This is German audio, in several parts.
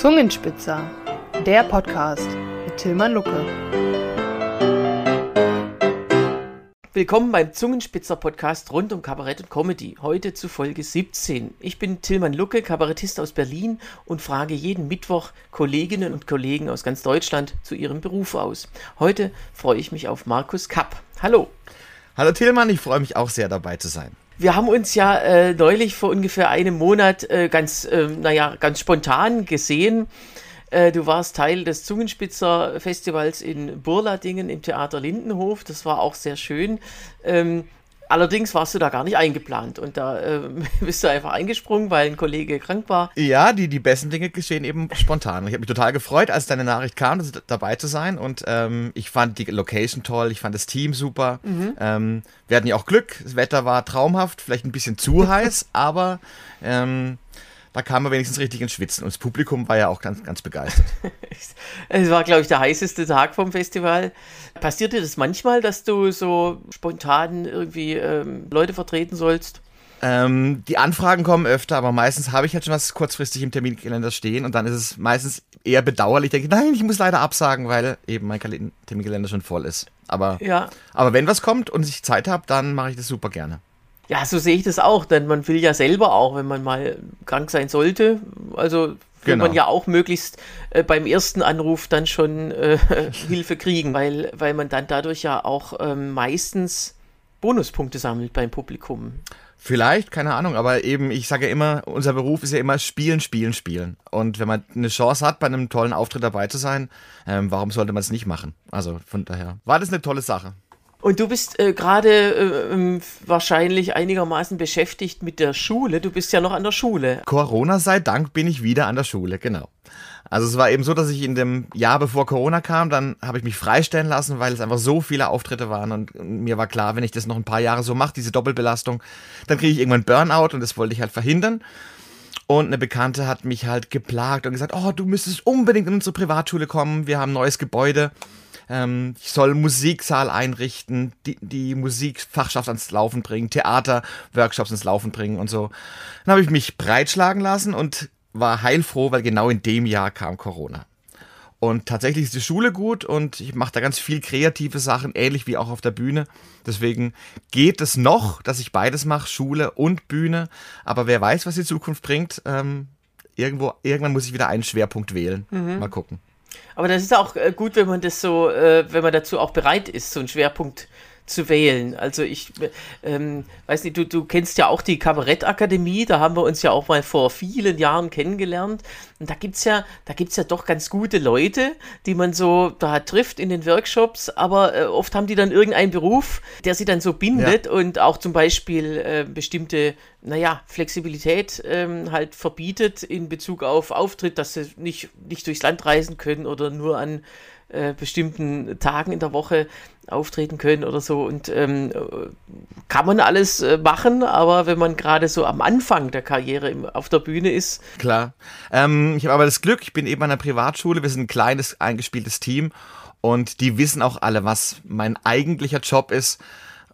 Zungenspitzer, der Podcast mit Tilman Lucke. Willkommen beim Zungenspitzer Podcast rund um Kabarett und Comedy. Heute zu Folge 17. Ich bin Tilman Lucke, Kabarettist aus Berlin und frage jeden Mittwoch Kolleginnen und Kollegen aus ganz Deutschland zu ihrem Beruf aus. Heute freue ich mich auf Markus Kapp. Hallo. Hallo Tilman, ich freue mich auch sehr dabei zu sein. Wir haben uns ja äh, neulich vor ungefähr einem Monat äh, ganz, äh, naja, ganz spontan gesehen. Äh, du warst Teil des Zungenspitzer-Festivals in Burladingen im Theater Lindenhof. Das war auch sehr schön. Ähm, Allerdings warst du da gar nicht eingeplant und da äh, bist du einfach eingesprungen, weil ein Kollege krank war. Ja, die, die besten Dinge geschehen eben spontan. Ich habe mich total gefreut, als deine Nachricht kam, dabei zu sein und ähm, ich fand die Location toll, ich fand das Team super. Mhm. Ähm, wir hatten ja auch Glück, das Wetter war traumhaft, vielleicht ein bisschen zu heiß, aber ähm, da kam man wenigstens richtig ins Schwitzen. Und das Publikum war ja auch ganz, ganz begeistert. es war, glaube ich, der heißeste Tag vom Festival. Passiert dir das manchmal, dass du so spontan irgendwie ähm, Leute vertreten sollst? Ähm, die Anfragen kommen öfter, aber meistens habe ich halt schon was kurzfristig im Terminkalender stehen und dann ist es meistens eher bedauerlich. Ich denke, nein, ich muss leider absagen, weil eben mein Terminkalender schon voll ist. Aber, ja. aber wenn was kommt und ich Zeit habe, dann mache ich das super gerne. Ja, so sehe ich das auch, denn man will ja selber auch, wenn man mal krank sein sollte, also will genau. man ja auch möglichst äh, beim ersten Anruf dann schon äh, Hilfe kriegen, weil, weil man dann dadurch ja auch ähm, meistens Bonuspunkte sammelt beim Publikum. Vielleicht, keine Ahnung, aber eben, ich sage ja immer, unser Beruf ist ja immer Spielen, Spielen, Spielen. Und wenn man eine Chance hat, bei einem tollen Auftritt dabei zu sein, ähm, warum sollte man es nicht machen? Also von daher war das eine tolle Sache. Und du bist äh, gerade äh, ähm, wahrscheinlich einigermaßen beschäftigt mit der Schule. Du bist ja noch an der Schule. Corona sei Dank bin ich wieder an der Schule, genau. Also es war eben so, dass ich in dem Jahr bevor Corona kam, dann habe ich mich freistellen lassen, weil es einfach so viele Auftritte waren und mir war klar, wenn ich das noch ein paar Jahre so mache, diese Doppelbelastung, dann kriege ich irgendwann Burnout und das wollte ich halt verhindern. Und eine Bekannte hat mich halt geplagt und gesagt, oh, du müsstest unbedingt in unsere Privatschule kommen, wir haben ein neues Gebäude. Ähm, ich soll Musiksaal einrichten, die, die Musikfachschaft ans Laufen bringen, Theaterworkshops ins Laufen bringen und so. Dann habe ich mich breitschlagen lassen und war heilfroh, weil genau in dem Jahr kam Corona. Und tatsächlich ist die Schule gut und ich mache da ganz viel kreative Sachen, ähnlich wie auch auf der Bühne. Deswegen geht es noch, dass ich beides mache, Schule und Bühne. Aber wer weiß, was die Zukunft bringt. Ähm, irgendwo, irgendwann muss ich wieder einen Schwerpunkt wählen. Mhm. Mal gucken. Aber das ist auch äh, gut, wenn man das so, äh, wenn man dazu auch bereit ist, so einen Schwerpunkt zu wählen. Also ich ähm, weiß nicht, du, du kennst ja auch die Kabarettakademie, da haben wir uns ja auch mal vor vielen Jahren kennengelernt. Und da gibt's ja, da gibt's ja doch ganz gute Leute, die man so da trifft in den Workshops, aber äh, oft haben die dann irgendeinen Beruf, der sie dann so bindet ja. und auch zum Beispiel äh, bestimmte, naja, Flexibilität ähm, halt verbietet in Bezug auf Auftritt, dass sie nicht, nicht durchs Land reisen können oder nur an äh, bestimmten Tagen in der Woche auftreten können oder so. Und ähm, kann man alles äh, machen, aber wenn man gerade so am Anfang der Karriere im, auf der Bühne ist. Klar. Ähm, ich habe aber das Glück, ich bin eben an einer Privatschule, wir sind ein kleines, eingespieltes Team und die wissen auch alle, was mein eigentlicher Job ist.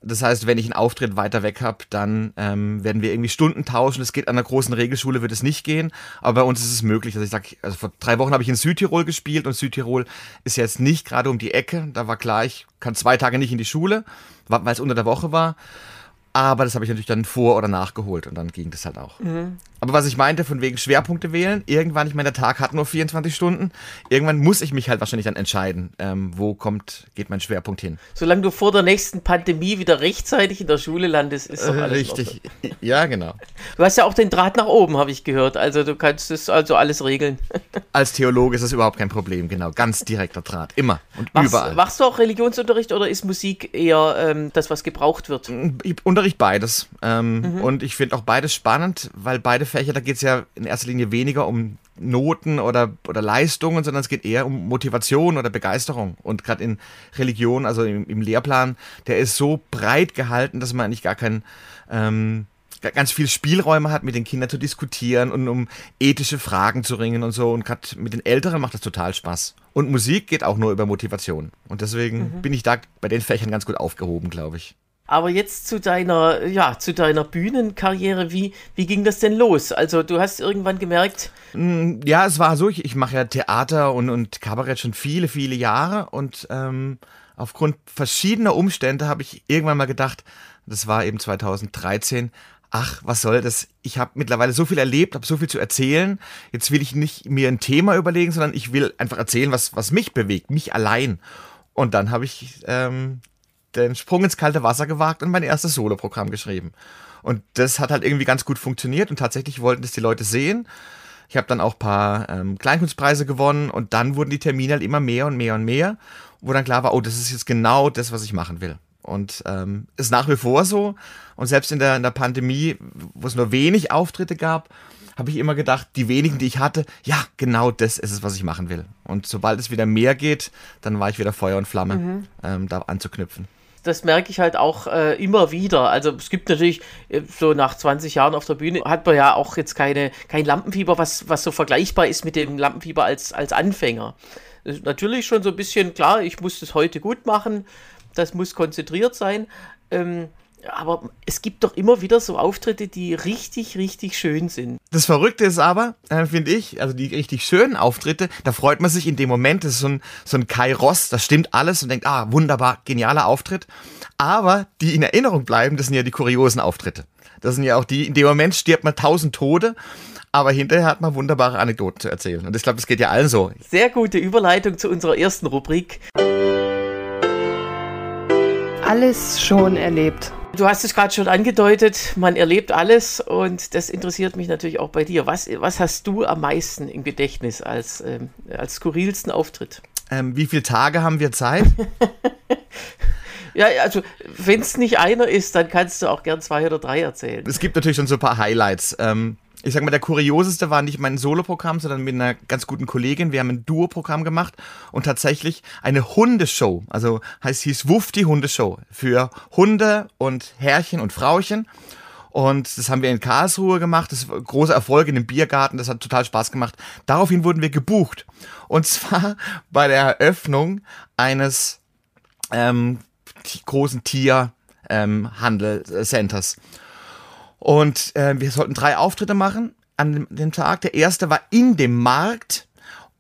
Das heißt, wenn ich einen Auftritt weiter weg habe, dann ähm, werden wir irgendwie Stunden tauschen. Das geht an einer großen Regelschule, wird es nicht gehen. Aber bei uns ist es möglich. Also ich sag, also vor drei Wochen habe ich in Südtirol gespielt und Südtirol ist jetzt nicht gerade um die Ecke. Da war klar, ich kann zwei Tage nicht in die Schule, weil es unter der Woche war. Aber das habe ich natürlich dann vor- oder nachgeholt und dann ging das halt auch. Mhm. Aber was ich meinte, von wegen Schwerpunkte wählen, irgendwann, ich meine, der Tag hat nur 24 Stunden, irgendwann muss ich mich halt wahrscheinlich dann entscheiden, ähm, wo kommt, geht mein Schwerpunkt hin. Solange du vor der nächsten Pandemie wieder rechtzeitig in der Schule landest, ist doch äh, alles Richtig, ja, genau. Du hast ja auch den Draht nach oben, habe ich gehört, also du kannst das also alles regeln. Als Theologe ist das überhaupt kein Problem, genau, ganz direkter Draht, immer und machst, überall. Machst du auch Religionsunterricht oder ist Musik eher ähm, das, was gebraucht wird? Ich unterrichte beides ähm, mhm. und ich finde auch beides spannend, weil beide Fächer, da geht es ja in erster Linie weniger um Noten oder, oder Leistungen, sondern es geht eher um Motivation oder Begeisterung. Und gerade in Religion, also im, im, Lehrplan, der ist so breit gehalten, dass man eigentlich gar kein ähm, ganz viel Spielräume hat, mit den Kindern zu diskutieren und um ethische Fragen zu ringen und so. Und gerade mit den Älteren macht das total Spaß. Und Musik geht auch nur über Motivation. Und deswegen mhm. bin ich da bei den Fächern ganz gut aufgehoben, glaube ich. Aber jetzt zu deiner, ja, zu deiner Bühnenkarriere, wie, wie ging das denn los? Also du hast irgendwann gemerkt. Mm, ja, es war so, ich, ich mache ja Theater und, und Kabarett schon viele, viele Jahre und ähm, aufgrund verschiedener Umstände habe ich irgendwann mal gedacht, das war eben 2013, ach, was soll das? Ich habe mittlerweile so viel erlebt, habe so viel zu erzählen. Jetzt will ich nicht mir ein Thema überlegen, sondern ich will einfach erzählen, was, was mich bewegt, mich allein. Und dann habe ich ähm, den Sprung ins kalte Wasser gewagt und mein erstes Soloprogramm geschrieben. Und das hat halt irgendwie ganz gut funktioniert und tatsächlich wollten das die Leute sehen. Ich habe dann auch paar ähm, Kleinkunstpreise gewonnen und dann wurden die Termine halt immer mehr und mehr und mehr, wo dann klar war, oh, das ist jetzt genau das, was ich machen will. Und ähm, ist nach wie vor so. Und selbst in der, in der Pandemie, wo es nur wenig Auftritte gab, habe ich immer gedacht, die wenigen, die ich hatte, ja, genau das ist es, was ich machen will. Und sobald es wieder mehr geht, dann war ich wieder Feuer und Flamme, mhm. ähm, da anzuknüpfen das merke ich halt auch äh, immer wieder. Also es gibt natürlich äh, so nach 20 Jahren auf der Bühne hat man ja auch jetzt keine kein Lampenfieber, was was so vergleichbar ist mit dem Lampenfieber als als Anfänger. natürlich schon so ein bisschen klar, ich muss das heute gut machen, das muss konzentriert sein. Ähm, aber es gibt doch immer wieder so Auftritte, die richtig, richtig schön sind. Das Verrückte ist aber, äh, finde ich, also die richtig schönen Auftritte, da freut man sich in dem Moment, das ist so ein, so ein Kai Ross, da stimmt alles und denkt, ah, wunderbar, genialer Auftritt. Aber die in Erinnerung bleiben, das sind ja die kuriosen Auftritte. Das sind ja auch die, in dem Moment stirbt man tausend Tode, aber hinterher hat man wunderbare Anekdoten zu erzählen. Und ich glaube, das geht ja allen so. Sehr gute Überleitung zu unserer ersten Rubrik. Alles schon erlebt. Du hast es gerade schon angedeutet, man erlebt alles und das interessiert mich natürlich auch bei dir. Was, was hast du am meisten im Gedächtnis als, ähm, als skurrilsten Auftritt? Ähm, wie viele Tage haben wir Zeit? ja, also wenn es nicht einer ist, dann kannst du auch gern zwei oder drei erzählen. Es gibt natürlich schon so ein paar Highlights. Ähm, ich sag mal, der kurioseste war nicht mein Soloprogramm, sondern mit einer ganz guten Kollegin. Wir haben ein Duo-Programm gemacht und tatsächlich eine Hundeshow. Also heißt hieß Wuff die Hundeshow für Hunde und Herrchen und Frauchen. Und das haben wir in Karlsruhe gemacht. Das war großer Erfolg in dem Biergarten. Das hat total Spaß gemacht. Daraufhin wurden wir gebucht. Und zwar bei der Eröffnung eines ähm, großen Tierhandel-Centers. Ähm, und äh, wir sollten drei Auftritte machen an dem, dem Tag. Der erste war in dem Markt.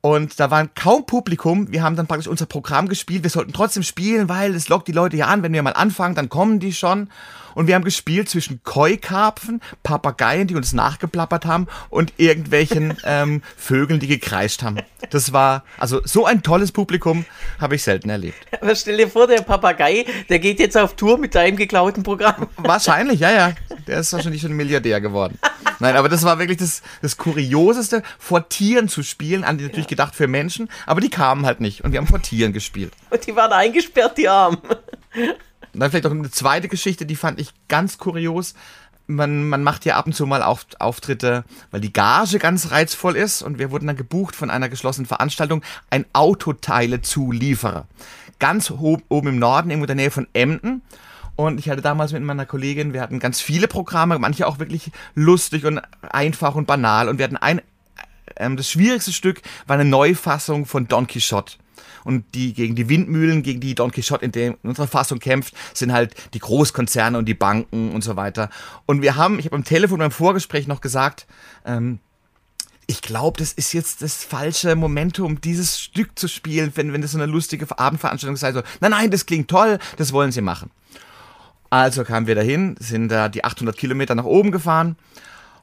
Und da war kaum Publikum. Wir haben dann praktisch unser Programm gespielt. Wir sollten trotzdem spielen, weil es lockt die Leute ja an. Wenn wir mal anfangen, dann kommen die schon. Und wir haben gespielt zwischen Koi-Karpfen, Papageien, die uns nachgeplappert haben und irgendwelchen ähm, Vögeln, die gekreischt haben. Das war, also so ein tolles Publikum habe ich selten erlebt. Aber stell dir vor, der Papagei, der geht jetzt auf Tour mit deinem geklauten Programm. Wahrscheinlich, ja, ja. Der ist wahrscheinlich schon Milliardär geworden. Nein, aber das war wirklich das, das Kurioseste, vor Tieren zu spielen, an die natürlich ja. gedacht für Menschen, aber die kamen halt nicht und wir haben vor Tieren gespielt. Und die waren eingesperrt, die Armen. Und dann vielleicht auch eine zweite Geschichte, die fand ich ganz kurios. Man, man macht ja ab und zu mal auf, Auftritte, weil die Gage ganz reizvoll ist und wir wurden dann gebucht von einer geschlossenen Veranstaltung, ein Autoteile-Zulieferer. Ganz oben im Norden, irgendwo in der Nähe von Emden. Und ich hatte damals mit meiner Kollegin, wir hatten ganz viele Programme, manche auch wirklich lustig und einfach und banal. Und wir hatten ein, ähm, das schwierigste Stück war eine Neufassung von Don Quixote und die gegen die Windmühlen, gegen die Don Quixote in, dem, in unserer Fassung kämpft, sind halt die Großkonzerne und die Banken und so weiter. Und wir haben, ich habe am Telefon beim Vorgespräch noch gesagt, ähm, ich glaube, das ist jetzt das falsche Momentum, dieses Stück zu spielen, wenn, wenn das so eine lustige Abendveranstaltung sei. So, nein, nein, das klingt toll, das wollen sie machen. Also kamen wir dahin, sind da die 800 Kilometer nach oben gefahren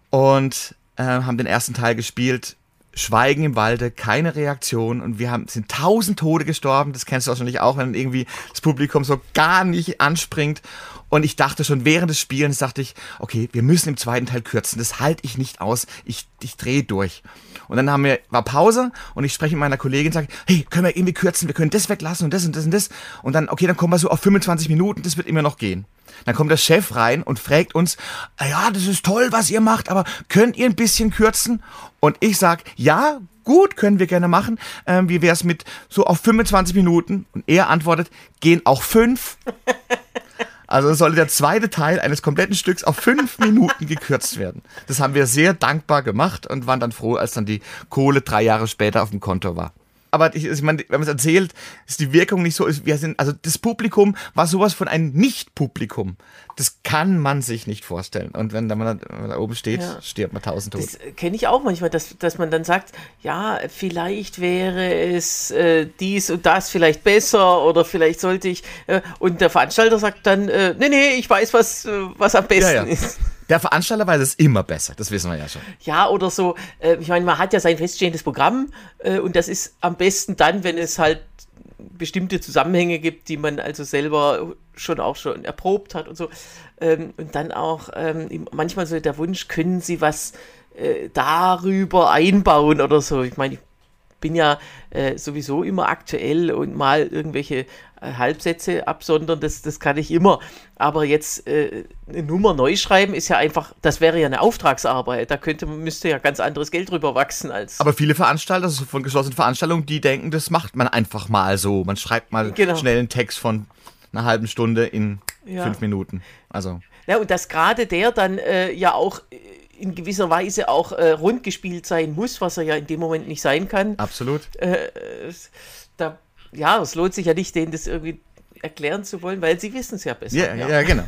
und äh, haben den ersten Teil gespielt Schweigen im Walde, keine Reaktion und wir haben, sind tausend Tode gestorben. Das kennst du wahrscheinlich auch, wenn irgendwie das Publikum so gar nicht anspringt. Und ich dachte schon während des Spielens, dachte ich, okay, wir müssen im zweiten Teil kürzen. Das halte ich nicht aus. Ich, ich drehe durch. Und dann haben wir, war Pause und ich spreche mit meiner Kollegin und sage, hey, können wir irgendwie kürzen? Wir können das weglassen und das und das und das. Und dann, okay, dann kommen wir so auf 25 Minuten. Das wird immer noch gehen. Dann kommt der Chef rein und fragt uns, ah ja, das ist toll, was ihr macht, aber könnt ihr ein bisschen kürzen? Und ich sag, ja, gut, können wir gerne machen. Ähm, wie wäre es mit so auf 25 Minuten? Und er antwortet, gehen auch fünf. Also sollte der zweite Teil eines kompletten Stücks auf fünf Minuten gekürzt werden. Das haben wir sehr dankbar gemacht und waren dann froh, als dann die Kohle drei Jahre später auf dem Konto war. Aber ich, ich meine, wenn man es erzählt, ist die Wirkung nicht so, wir sind, also das Publikum war sowas von einem Nicht-Publikum. Das kann man sich nicht vorstellen. Und wenn, man da, oben steht, ja. stirbt man tausend tot. Das kenne ich auch manchmal, dass, dass man dann sagt, ja, vielleicht wäre es äh, dies und das vielleicht besser oder vielleicht sollte ich, äh, und der Veranstalter sagt dann, äh, nee, nee, ich weiß, was, äh, was am besten ja, ja. ist. Der Veranstalter weiß es immer besser, das wissen wir ja schon. Ja, oder so, äh, ich meine, man hat ja sein feststehendes Programm äh, und das ist am besten dann, wenn es halt bestimmte Zusammenhänge gibt, die man also selber schon auch schon erprobt hat und so. Ähm, und dann auch ähm, manchmal so der Wunsch, können Sie was äh, darüber einbauen oder so. Ich meine, ich bin ja sowieso immer aktuell und mal irgendwelche Halbsätze absondern, das, das kann ich immer. Aber jetzt äh, eine Nummer neu schreiben ist ja einfach, das wäre ja eine Auftragsarbeit. Da könnte, müsste ja ganz anderes Geld drüber wachsen als. Aber viele Veranstalter, also von geschlossenen Veranstaltungen, die denken, das macht man einfach mal so. Man schreibt mal genau. schnell einen Text von einer halben Stunde in ja. fünf Minuten. Also. Ja, und dass gerade der dann äh, ja auch in gewisser Weise auch äh, rund gespielt sein muss, was er ja in dem Moment nicht sein kann. Absolut. Äh, da ja, es lohnt sich ja nicht, denen das irgendwie erklären zu wollen, weil sie wissen es ja besser. Ja, ja, ja, genau.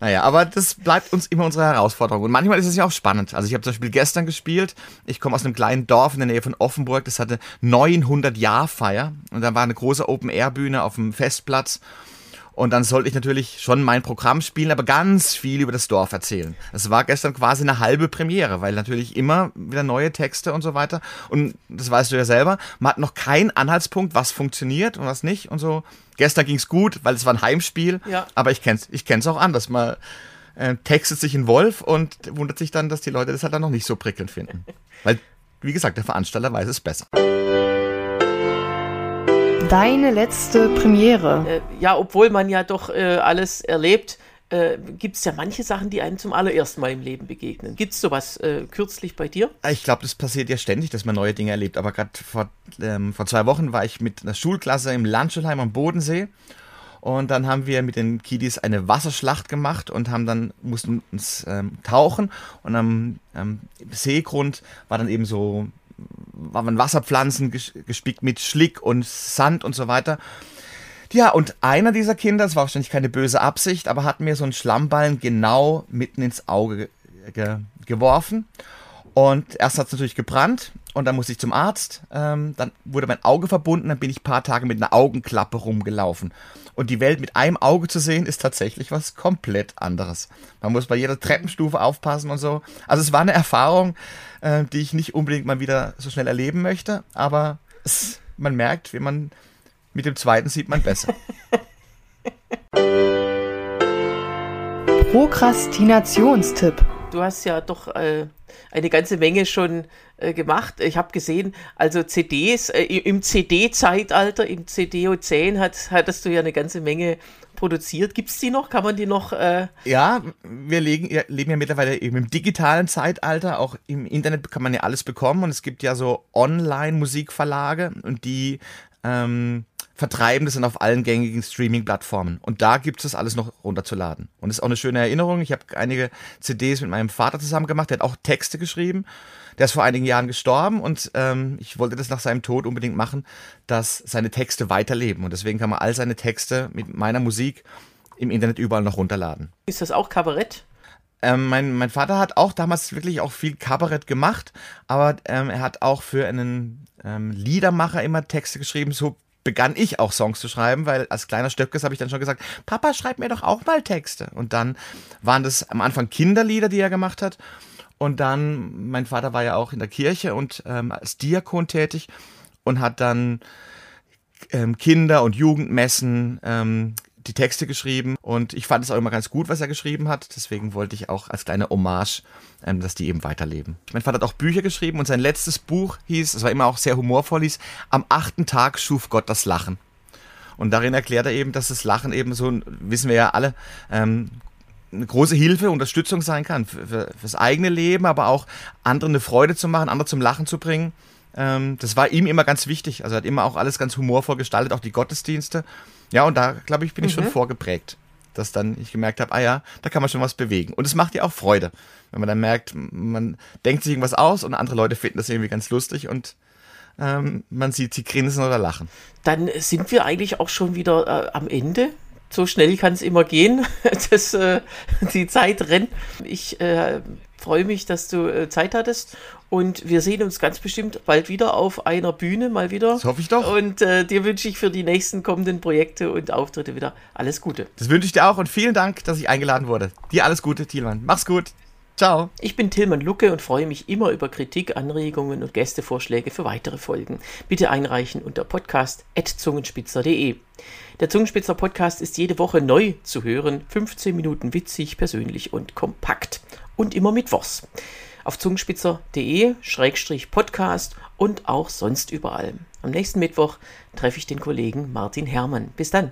Naja, aber das bleibt uns immer unsere Herausforderung. Und manchmal ist es ja auch spannend. Also ich habe zum Beispiel gestern gespielt. Ich komme aus einem kleinen Dorf in der Nähe von Offenburg. Das hatte 900 Jahr Feier. Und da war eine große Open-Air-Bühne auf dem Festplatz. Und dann sollte ich natürlich schon mein Programm spielen, aber ganz viel über das Dorf erzählen. Es war gestern quasi eine halbe Premiere, weil natürlich immer wieder neue Texte und so weiter. Und das weißt du ja selber, man hat noch keinen Anhaltspunkt, was funktioniert und was nicht und so. Gestern ging es gut, weil es war ein Heimspiel, ja. aber ich kenn's, ich kenn's auch anders. Man äh, textet sich in Wolf und wundert sich dann, dass die Leute das halt dann noch nicht so prickelnd finden. weil, wie gesagt, der Veranstalter weiß es besser deine letzte Premiere? Äh, ja, obwohl man ja doch äh, alles erlebt, äh, gibt es ja manche Sachen, die einem zum allerersten Mal im Leben begegnen. Gibt es sowas äh, kürzlich bei dir? Ich glaube, das passiert ja ständig, dass man neue Dinge erlebt. Aber gerade vor, ähm, vor zwei Wochen war ich mit einer Schulklasse im Landschulheim am Bodensee. Und dann haben wir mit den Kiddies eine Wasserschlacht gemacht und haben dann, mussten uns ähm, tauchen. Und am, am Seegrund war dann eben so waren Wasserpflanzen gespickt mit Schlick und Sand und so weiter. Ja, und einer dieser Kinder, das war wahrscheinlich keine böse Absicht, aber hat mir so einen Schlammballen genau mitten ins Auge ge geworfen. Und erst hat es natürlich gebrannt und dann musste ich zum Arzt. Ähm, dann wurde mein Auge verbunden, dann bin ich ein paar Tage mit einer Augenklappe rumgelaufen. Und die Welt mit einem Auge zu sehen, ist tatsächlich was komplett anderes. Man muss bei jeder Treppenstufe aufpassen und so. Also es war eine Erfahrung, äh, die ich nicht unbedingt mal wieder so schnell erleben möchte, aber es, man merkt, wie man mit dem zweiten sieht man besser. Prokrastinationstipp. Du hast ja doch äh, eine ganze Menge schon äh, gemacht. Ich habe gesehen, also CDs, äh, im CD-Zeitalter, im CDO10 hat, hattest du ja eine ganze Menge produziert. Gibt es die noch? Kann man die noch? Äh ja, wir legen, ja, leben ja mittlerweile eben im digitalen Zeitalter. Auch im Internet kann man ja alles bekommen. Und es gibt ja so Online-Musikverlage und die ähm, vertreiben das dann auf allen gängigen Streaming-Plattformen. Und da gibt es das alles noch runterzuladen. Und das ist auch eine schöne Erinnerung. Ich habe einige CDs mit meinem Vater zusammen gemacht. Der hat auch Texte geschrieben. Der ist vor einigen Jahren gestorben und ähm, ich wollte das nach seinem Tod unbedingt machen, dass seine Texte weiterleben. Und deswegen kann man all seine Texte mit meiner Musik im Internet überall noch runterladen. Ist das auch Kabarett? Ähm, mein, mein Vater hat auch damals wirklich auch viel Kabarett gemacht, aber ähm, er hat auch für einen ähm, Liedermacher immer Texte geschrieben, so begann ich auch Songs zu schreiben, weil als kleiner Stöckes habe ich dann schon gesagt, Papa, schreib mir doch auch mal Texte. Und dann waren das am Anfang Kinderlieder, die er gemacht hat. Und dann, mein Vater war ja auch in der Kirche und ähm, als Diakon tätig und hat dann ähm, Kinder- und Jugendmessen ähm, die Texte geschrieben. Und ich fand es auch immer ganz gut, was er geschrieben hat. Deswegen wollte ich auch als kleine Hommage, ähm, dass die eben weiterleben. Mein Vater hat auch Bücher geschrieben und sein letztes Buch hieß, es war immer auch sehr humorvoll, hieß, Am achten Tag schuf Gott das Lachen. Und darin erklärt er eben, dass das Lachen eben so, wissen wir ja alle, ähm, eine große Hilfe, Unterstützung sein kann für, für, fürs eigene Leben, aber auch anderen eine Freude zu machen, andere zum Lachen zu bringen. Ähm, das war ihm immer ganz wichtig. Also er hat immer auch alles ganz humorvoll gestaltet, auch die Gottesdienste. Ja, und da, glaube ich, bin ich mhm. schon vorgeprägt, dass dann ich gemerkt habe, ah ja, da kann man schon was bewegen. Und es macht ja auch Freude, wenn man dann merkt, man denkt sich irgendwas aus und andere Leute finden das irgendwie ganz lustig und ähm, man sieht sie grinsen oder lachen. Dann sind wir eigentlich auch schon wieder äh, am Ende. So schnell kann es immer gehen, dass äh, die Zeit rennt. Ich äh, freue mich, dass du äh, Zeit hattest und wir sehen uns ganz bestimmt bald wieder auf einer Bühne, mal wieder. Das hoffe ich doch. Und äh, dir wünsche ich für die nächsten kommenden Projekte und Auftritte wieder alles Gute. Das wünsche ich dir auch und vielen Dank, dass ich eingeladen wurde. Dir alles Gute, Thielmann. Mach's gut. Ciao. Ich bin Tilman Lucke und freue mich immer über Kritik, Anregungen und Gästevorschläge für weitere Folgen. Bitte einreichen unter podcast.zungenspitzer.de. Der Zungenspitzer Podcast ist jede Woche neu zu hören. 15 Minuten witzig, persönlich und kompakt. Und immer mittwochs. Auf zungenspitzer.de-podcast und auch sonst überall. Am nächsten Mittwoch treffe ich den Kollegen Martin Herrmann. Bis dann.